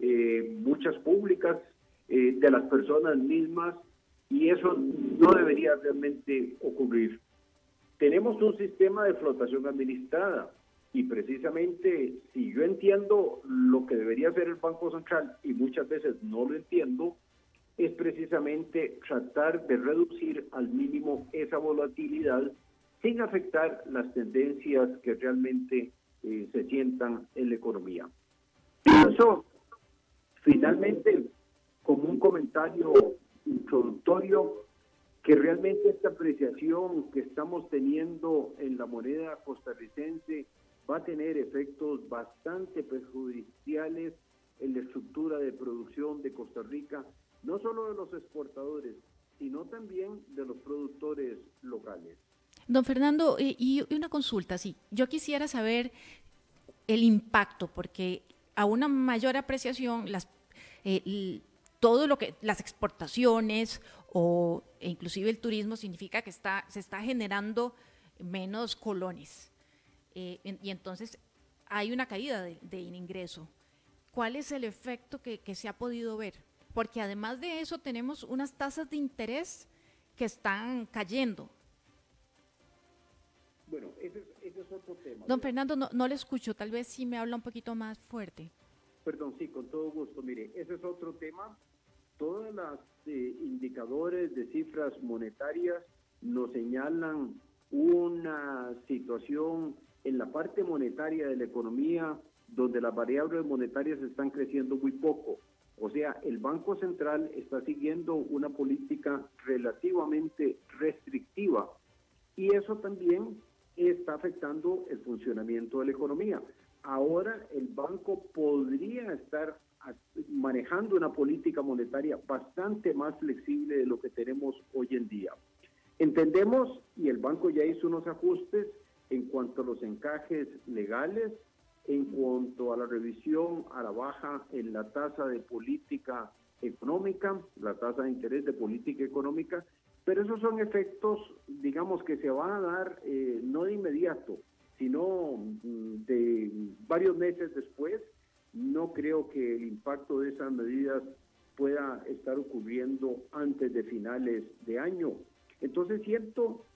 eh, muchas públicas, de las personas mismas, y eso no debería realmente ocurrir. Tenemos un sistema de flotación administrada y precisamente si yo entiendo lo que debería hacer el Banco Central y muchas veces no lo entiendo, es precisamente tratar de reducir al mínimo esa volatilidad sin afectar las tendencias que realmente eh, se sientan en la economía. Pienso, finalmente, como un comentario introductorio, que realmente esta apreciación que estamos teniendo en la moneda costarricense va a tener efectos bastante perjudiciales en la estructura de producción de Costa Rica, no solo de los exportadores, sino también de los productores locales. Don Fernando, y una consulta, sí, yo quisiera saber el impacto, porque a una mayor apreciación, las, eh, todo lo que, las exportaciones o inclusive el turismo significa que está, se está generando menos colones. Eh, y entonces hay una caída de, ingreso. ¿Cuál es el efecto que, se ha podido ver? Porque además de eso tenemos unas tasas de interés que están cayendo. Bueno, ese es, otro tema. Don Fernando, no, no le escucho, tal vez si me habla un poquito más fuerte. Perdón, sí, con todo gusto. Mire, ese es otro tema. Todos los eh, indicadores de cifras monetarias nos señalan una situación en la parte monetaria de la economía, donde las variables monetarias están creciendo muy poco. O sea, el Banco Central está siguiendo una política relativamente restrictiva y eso también está afectando el funcionamiento de la economía. Ahora el banco podría estar manejando una política monetaria bastante más flexible de lo que tenemos hoy en día. Entendemos, y el banco ya hizo unos ajustes, en cuanto a los encajes legales, en cuanto a la revisión a la baja en la tasa de política económica, la tasa de interés de política económica, pero esos son efectos, digamos, que se van a dar eh, no de inmediato, sino mm, de varios meses después. No creo que el impacto de esas medidas pueda estar ocurriendo antes de finales de año. Entonces siento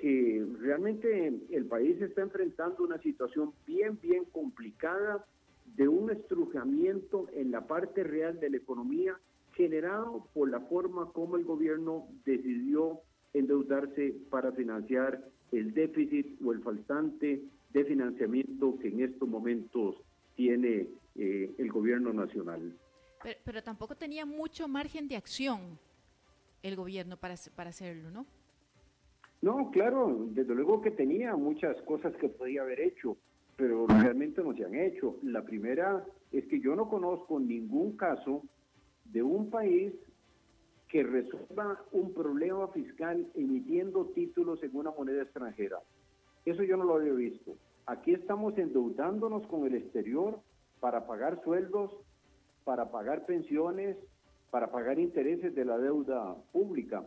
que realmente el país está enfrentando una situación bien, bien complicada de un estrujamiento en la parte real de la economía generado por la forma como el gobierno decidió endeudarse para financiar el déficit o el faltante de financiamiento que en estos momentos tiene eh, el gobierno nacional. Pero, pero, tampoco tenía mucho margen de acción el gobierno para, para hacerlo, ¿no? No, claro, desde luego que tenía muchas cosas que podía haber hecho, pero realmente no se han hecho. La primera es que yo no conozco ningún caso de un país que resuelva un problema fiscal emitiendo títulos en una moneda extranjera. Eso yo no lo había visto. Aquí estamos endeudándonos con el exterior para pagar sueldos, para pagar pensiones, para pagar intereses de la deuda pública.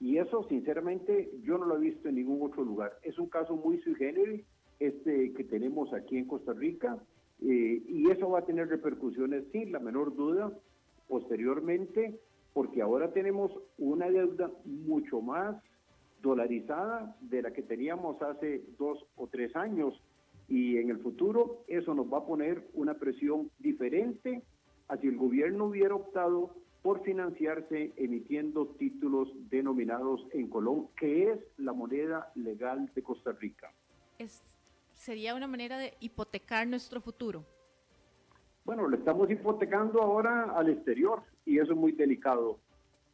Y eso, sinceramente, yo no lo he visto en ningún otro lugar. Es un caso muy sui generis este que tenemos aquí en Costa Rica eh, y eso va a tener repercusiones, sin la menor duda, posteriormente, porque ahora tenemos una deuda mucho más dolarizada de la que teníamos hace dos o tres años y en el futuro eso nos va a poner una presión diferente a si el gobierno hubiera optado por financiarse emitiendo títulos denominados en Colón, que es la moneda legal de Costa Rica. Es, sería una manera de hipotecar nuestro futuro. Bueno, lo estamos hipotecando ahora al exterior y eso es muy delicado.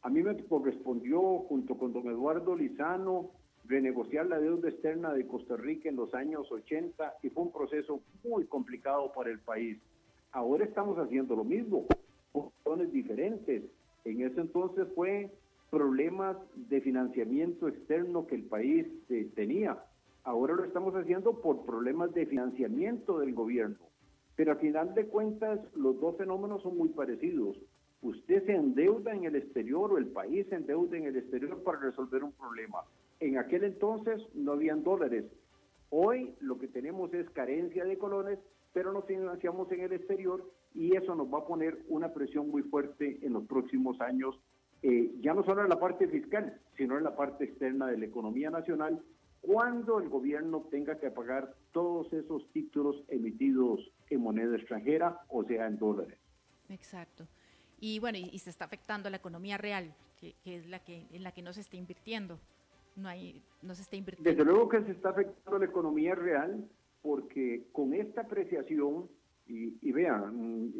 A mí me correspondió, junto con don Eduardo Lizano, renegociar la deuda externa de Costa Rica en los años 80 y fue un proceso muy complicado para el país. Ahora estamos haciendo lo mismo, por razones diferentes. En ese entonces fue problemas de financiamiento externo que el país eh, tenía. Ahora lo estamos haciendo por problemas de financiamiento del gobierno. Pero a final de cuentas, los dos fenómenos son muy parecidos. Usted se endeuda en el exterior o el país se endeuda en el exterior para resolver un problema. En aquel entonces no habían dólares. Hoy lo que tenemos es carencia de colones, pero nos financiamos en el exterior y eso nos va a poner una presión muy fuerte en los próximos años, eh, ya no solo en la parte fiscal, sino en la parte externa de la economía nacional, cuando el gobierno tenga que pagar todos esos títulos emitidos en moneda extranjera, o sea, en dólares. Exacto. Y bueno, y, se está afectando la economía real, que, es la que en la que no se está invirtiendo no hay, no se está invirtiendo. Desde luego que se está afectando la economía real porque con esta apreciación, y, vean,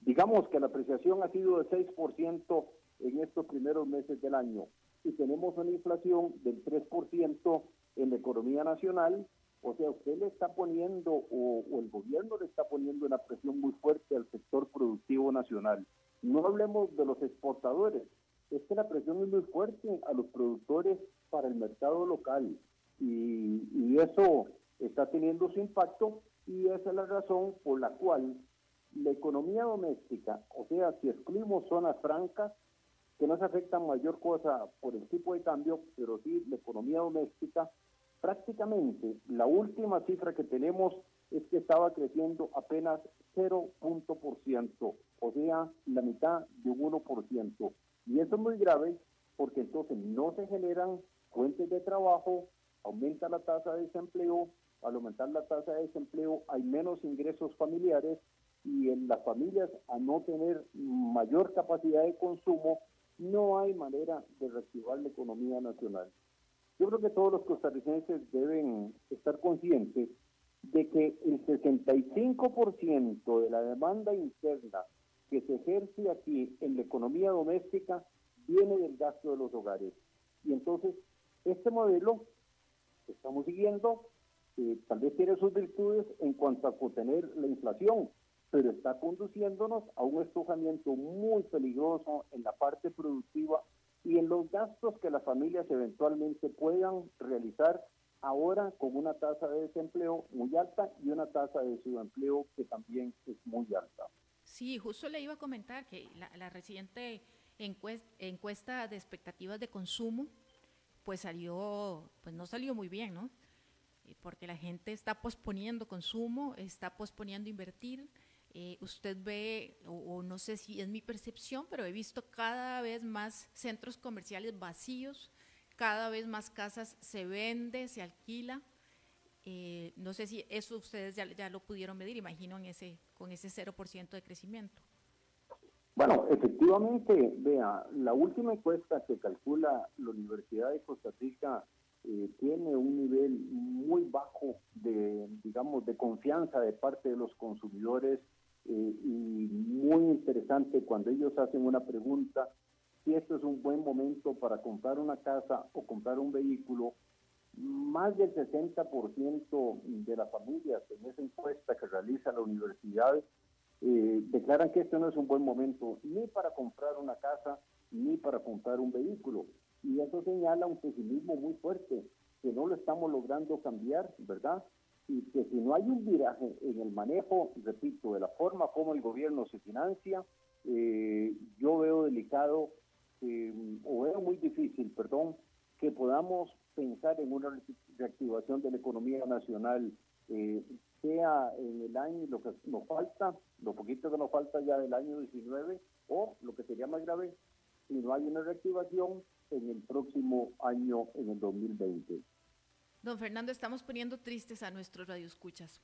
digamos que la apreciación ha sido de 6% en estos primeros meses del año y tenemos una inflación del 3% en la economía nacional, o sea, usted le está poniendo, o, o, el gobierno le está poniendo una presión muy fuerte al sector productivo nacional. No hablemos de los exportadores, es que la presión es muy fuerte a los productores para el mercado local y, eso está teniendo su impacto y esa es la razón por la cual la economía doméstica, o sea, si excluimos zonas francas, que no se afectan mayor cosa por el tipo de cambio, pero sí la economía doméstica, prácticamente la última cifra que tenemos es que estaba creciendo apenas 0.%, o sea, la mitad de un 1%. Y eso es muy grave porque entonces no se generan fuentes de trabajo, aumenta la tasa de desempleo, al aumentar la tasa de desempleo hay menos ingresos familiares y en las familias a no tener mayor capacidad de consumo no hay manera de reactivar la economía nacional. Yo creo que todos los costarricenses deben estar conscientes de que el 65% de la demanda interna que se ejerce aquí en la economía doméstica viene del gasto de los hogares. Y entonces, este modelo que estamos siguiendo eh, tal vez tiene sus virtudes en cuanto a contener la inflación, pero está conduciéndonos a un estrujamiento muy peligroso en la parte productiva y en los gastos que las familias eventualmente puedan realizar ahora con una tasa de desempleo muy alta y una tasa de subempleo que también es muy alta. Sí, justo le iba a comentar que la, reciente encuesta, de expectativas de consumo, pues salió, pues no salió muy bien, ¿no? Porque la gente está posponiendo consumo, está posponiendo invertir. Eh, usted ve, o, no sé si es mi percepción, pero he visto cada vez más centros comerciales vacíos, cada vez más casas se vende, se alquila. Eh, no sé si eso ustedes ya, ya lo pudieron medir, imagino, en ese con ese 0% de crecimiento? Bueno, efectivamente, vea, la última encuesta que calcula la Universidad de Costa Rica eh, tiene un nivel muy bajo de, digamos, de confianza de parte de los consumidores eh, y muy interesante cuando ellos hacen una pregunta si esto es un buen momento para comprar una casa o comprar un vehículo, más del 60% de las familias en esa encuesta que realiza la universidad eh, declaran que este no es un buen momento ni para comprar una casa ni para comprar un vehículo. Y eso señala un pesimismo muy fuerte, que no lo estamos logrando cambiar, ¿verdad? Y que si no hay un viraje en el manejo, repito, de la forma como el gobierno se financia, eh, yo veo delicado, eh, o veo muy difícil, perdón, que podamos pensar en una reactivación de la economía nacional. Eh, sea en el año lo que nos falta, lo poquito que nos falta ya del año 19, o lo que sería más grave, si no hay una reactivación en el próximo año, en el 2020. Don Fernando, estamos poniendo tristes a nuestros radioescuchas.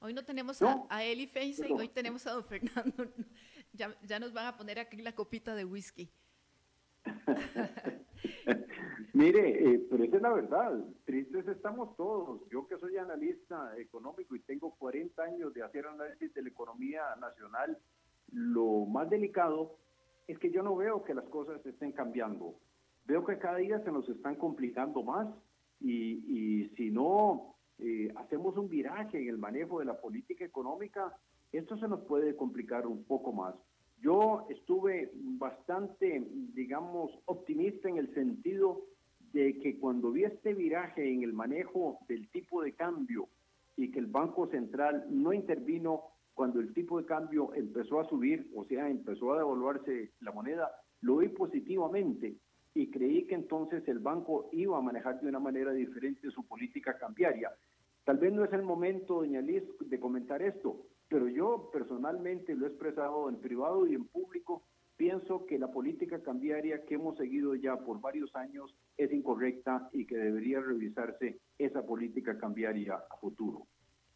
Hoy no tenemos a, a, Eli Feinstein, hoy tenemos a don Fernando. *laughs* Ya, ya nos van a poner aquí la copita de whisky. *laughs* Mire, eh, pero esa es la verdad, tristes estamos todos. Yo que soy analista económico y tengo 40 años de hacer análisis de la economía nacional, lo más delicado es que yo no veo que las cosas estén cambiando. Veo que cada día se nos están complicando más y, y si no eh, hacemos un viraje en el manejo de la política económica, esto se nos puede complicar un poco más. Yo estuve bastante, digamos, optimista en el sentido de que cuando vi este viraje en el manejo del tipo de cambio y que el Banco Central no intervino cuando el tipo de cambio empezó a subir, o sea, empezó a devaluarse la moneda, lo vi positivamente y creí que entonces el banco iba a manejar de una manera diferente su política cambiaria. Tal vez no es el momento, doña Liz, de comentar esto, pero yo personalmente lo he expresado en privado y en público, pienso que la política cambiaria que hemos seguido ya por varios años es incorrecta y que debería revisarse esa política cambiaria a futuro.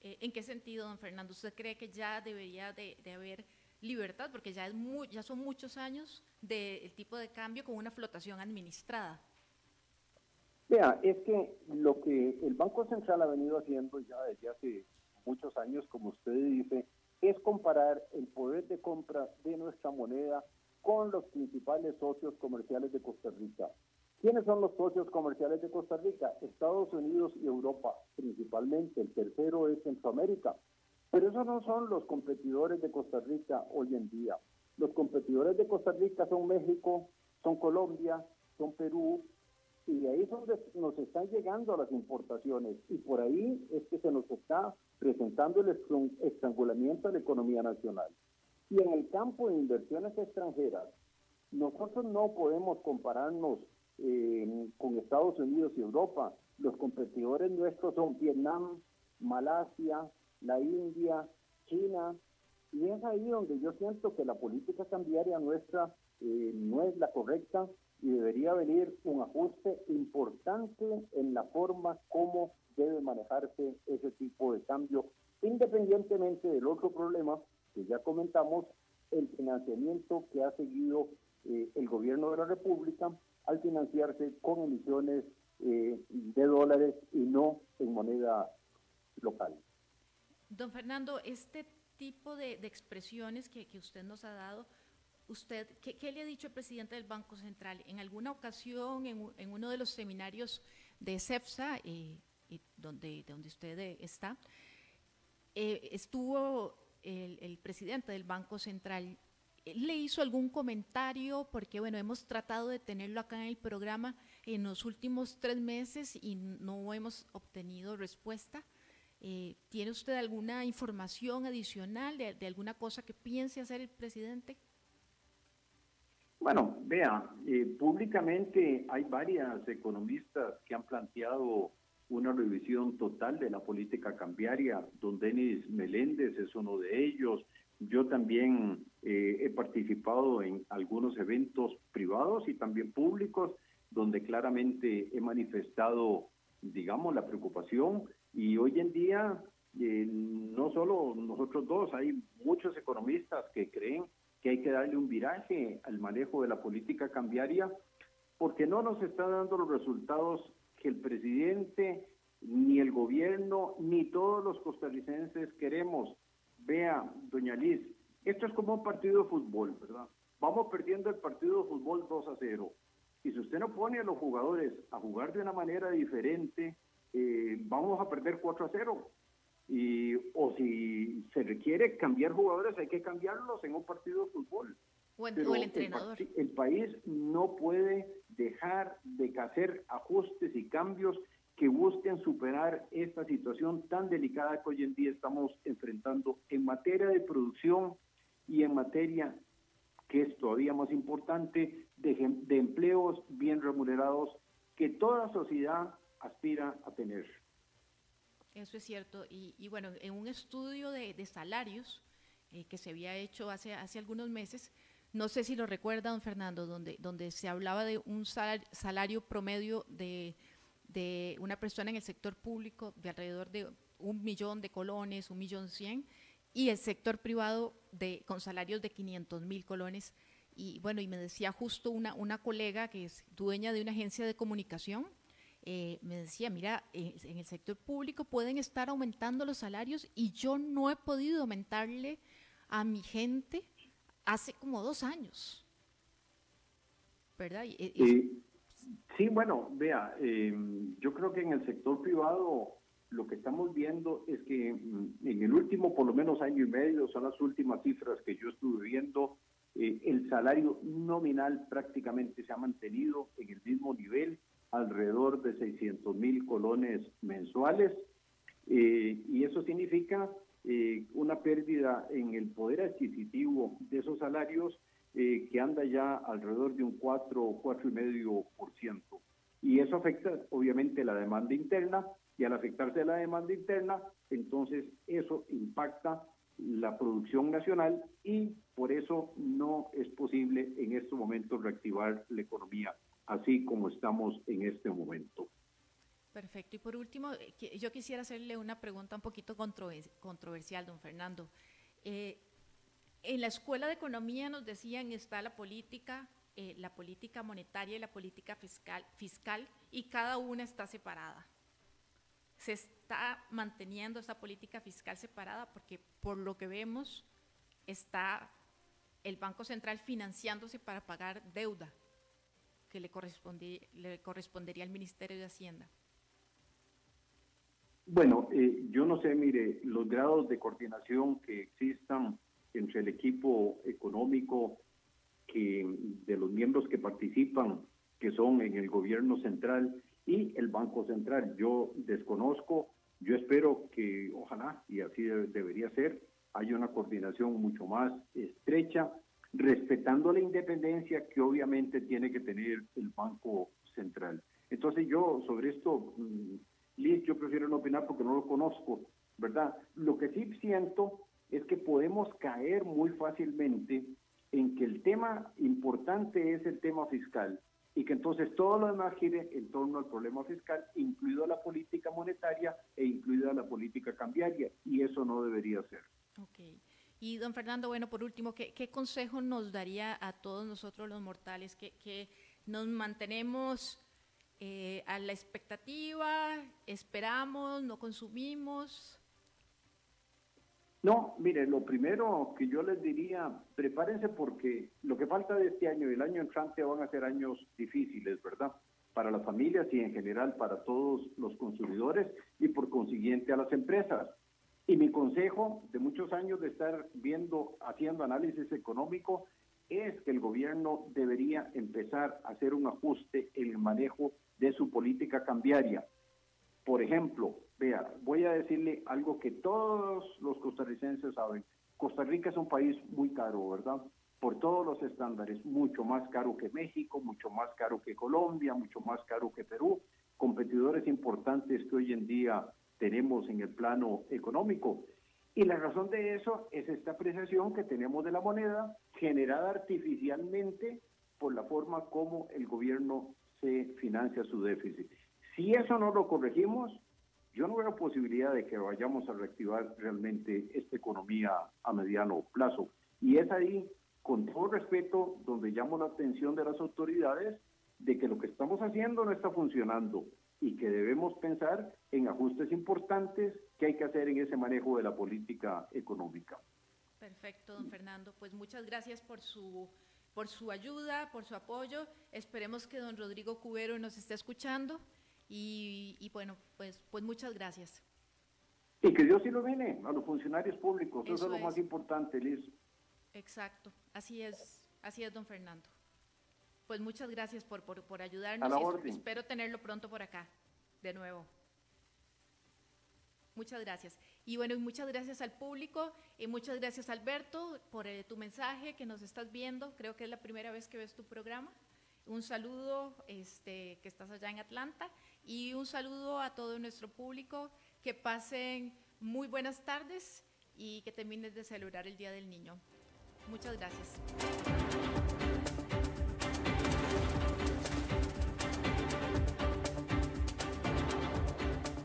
Eh, ¿En qué sentido, don Fernando? ¿Usted cree que ya debería de, haber libertad? Porque ya, es ya son muchos años del tipo de cambio con una flotación administrada. Vea, es que lo que el Banco Central ha venido haciendo ya desde hace muchos años, como usted dice, es comparar el poder de compra de nuestra moneda con los principales socios comerciales de Costa Rica. ¿Quiénes son los socios comerciales de Costa Rica? Estados Unidos y Europa, principalmente. El tercero es Centroamérica. Pero esos no son los competidores de Costa Rica hoy en día. Los competidores de Costa Rica son México, son Colombia, son Perú, y de ahí es donde nos están llegando las importaciones. Y por ahí es que se nos está presentando el estrangulamiento de la economía nacional. Y en el campo de inversiones extranjeras, nosotros no podemos compararnos eh, con Estados Unidos y Europa. Los competidores nuestros son Vietnam, Malasia, la India, China, y es ahí donde yo siento que la política cambiaria nuestra eh, no es la correcta y debería venir un ajuste importante en la forma como debe manejarse ese tipo de cambio, independientemente del otro problema que ya comentamos, el financiamiento que ha seguido eh, el gobierno de la República al financiarse con emisiones eh, de dólares y no en moneda local. Don Fernando, este tipo de, expresiones que, usted nos ha dado, usted, ¿qué, le ha dicho el presidente del Banco Central? En alguna ocasión, en, uno de los seminarios de CEFSA, eh, donde, usted está, eh, estuvo el, presidente del Banco Central. ¿Le hizo algún comentario? Porque, bueno, hemos tratado de tenerlo acá en el programa en los últimos tres meses y no hemos obtenido respuesta. Eh, ¿Tiene usted alguna información adicional de, alguna cosa que piense hacer el presidente? Bueno, vea, eh, públicamente hay varias economistas que han planteado una revisión total de la política cambiaria. Don Denis Meléndez es uno de ellos. Yo también eh, he participado en algunos eventos privados y también públicos donde claramente he manifestado, digamos, la preocupación. Y hoy en día, eh, no solo nosotros dos, hay muchos economistas que creen que hay que darle un viraje al manejo de la política cambiaria porque no nos está dando los resultados que el presidente, ni el gobierno, ni todos los costarricenses queremos. Vea, doña Liz, esto es como un partido de fútbol, ¿verdad? Vamos perdiendo el partido de fútbol 2 a 0. Y si usted no pone a los jugadores a jugar de una manera diferente, eh, vamos a perder 4 a 0. Y, o si se requiere cambiar jugadores, hay que cambiarlos en un partido de fútbol. O, el entrenador. El, país no puede dejar de hacer ajustes y cambios que busquen superar esta situación tan delicada que hoy en día estamos enfrentando en materia de producción y en materia, que es todavía más importante, de, de empleos bien remunerados que toda sociedad aspira a tener. Eso es cierto. Y, bueno, en un estudio de, salarios eh, que se había hecho hace, hace algunos meses, no sé si lo recuerda, don Fernando, donde, donde se hablaba de un salario, promedio de, de, una persona en el sector público de alrededor de un millón de colones, un millón cien, y el sector privado de, con salarios de 500 mil colones. Y bueno, y me decía justo una, una colega que es dueña de una agencia de comunicación, eh, me decía, mira, eh, en el sector público pueden estar aumentando los salarios y yo no he podido aumentarle a mi gente hace como dos años. ¿Verdad? sí, bueno, vea, em, yo creo que en el sector privado lo que estamos viendo es que mm, en el último, por lo menos año y medio, son las últimas cifras que yo estuve viendo, eh, el salario nominal prácticamente se ha mantenido en el mismo nivel, alrededor de 600 mil colones mensuales, eh, y eso significa eh, una pérdida en el poder adquisitivo de esos salarios que anda ya alrededor de un 4 o 4,5%. Y eso afecta obviamente la demanda interna y al afectarse la demanda interna, entonces eso impacta la producción nacional y por eso no es posible en estos momentos reactivar la economía así como estamos en este momento. Perfecto. Y por último, eh, yo quisiera hacerle una pregunta un poquito controversial, don Fernando. Eh, en la escuela de economía nos decían está la política, eh, la política monetaria y la política fiscal, fiscal, y cada una está separada se está manteniendo esa política fiscal separada porque por lo que vemos está el Banco Central financiándose para pagar deuda que le, le correspondería al Ministerio de Hacienda. Bueno, eh, yo no sé, mire, los grados de coordinación que existan entre el equipo económico que, de los miembros que participan, que son en el gobierno central, y el Banco Central. Yo desconozco, yo espero que ojalá, y así debería ser, haya una coordinación mucho más estrecha, respetando la independencia que obviamente tiene que tener el Banco Central. Entonces yo sobre esto, mm, Liz, yo prefiero no opinar porque no lo conozco, ¿verdad? Lo que sí siento es que podemos caer muy fácilmente en que el tema importante es el tema fiscal y que entonces todo lo demás gire en torno al problema fiscal, incluido la política monetaria e incluida la política cambiaria, y eso no debería ser. Ok. Y don Fernando, bueno, por último, ¿qué, consejo nos daría a todos nosotros los mortales que, nos mantenemos eh, a la expectativa, esperamos, no consumimos? No, mire, lo primero que yo les diría, prepárense porque lo que falta de este año y el año entrante van a ser años difíciles, ¿verdad? Para las familias y en general para todos los consumidores y por consiguiente a las empresas. Y mi consejo de muchos años de estar viendo, haciendo análisis económico, es que el gobierno debería empezar a hacer un ajuste en el manejo de su política cambiaria. Por ejemplo, Vea, voy a decirle algo que todos los costarricenses saben. Costa Rica es un país muy caro, ¿verdad? Por todos los estándares, mucho más caro que México, mucho más caro que Colombia, mucho más caro que Perú, competidores importantes que hoy en día tenemos en el plano económico. Y la razón de eso es esta apreciación que tenemos de la moneda generada artificialmente por la forma como el gobierno se financia su déficit. Si eso no lo corregimos, yo no veo posibilidad de que vayamos a reactivar realmente esta economía a mediano plazo. Y es ahí, con todo respeto, donde llamo la atención de las autoridades de que lo que estamos haciendo no está funcionando y que debemos pensar en ajustes importantes que hay que hacer en ese manejo de la política económica. Perfecto, don Fernando. Pues muchas gracias por su, por su ayuda, por su apoyo. Esperemos que don Rodrigo Cubero nos esté escuchando. Y, bueno, pues, pues muchas gracias. Y que Dios ilumine a los funcionarios públicos, eso, es lo más importante, Liz. Exacto, así es, así es, don Fernando. Pues muchas gracias por, por, ayudarnos. espero tenerlo pronto por acá, de nuevo. Muchas gracias. Y bueno, muchas gracias al público y muchas gracias Alberto por eh, tu mensaje que nos estás viendo. Creo que es la primera vez que ves tu programa. Un saludo este, que estás allá en Atlanta y un saludo a todo nuestro público que pasen muy buenas tardes y que termines de celebrar el Día del Niño. Muchas gracias.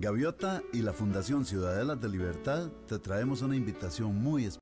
Gaviota y la Fundación Ciudadelas de Libertad te traemos una invitación muy especial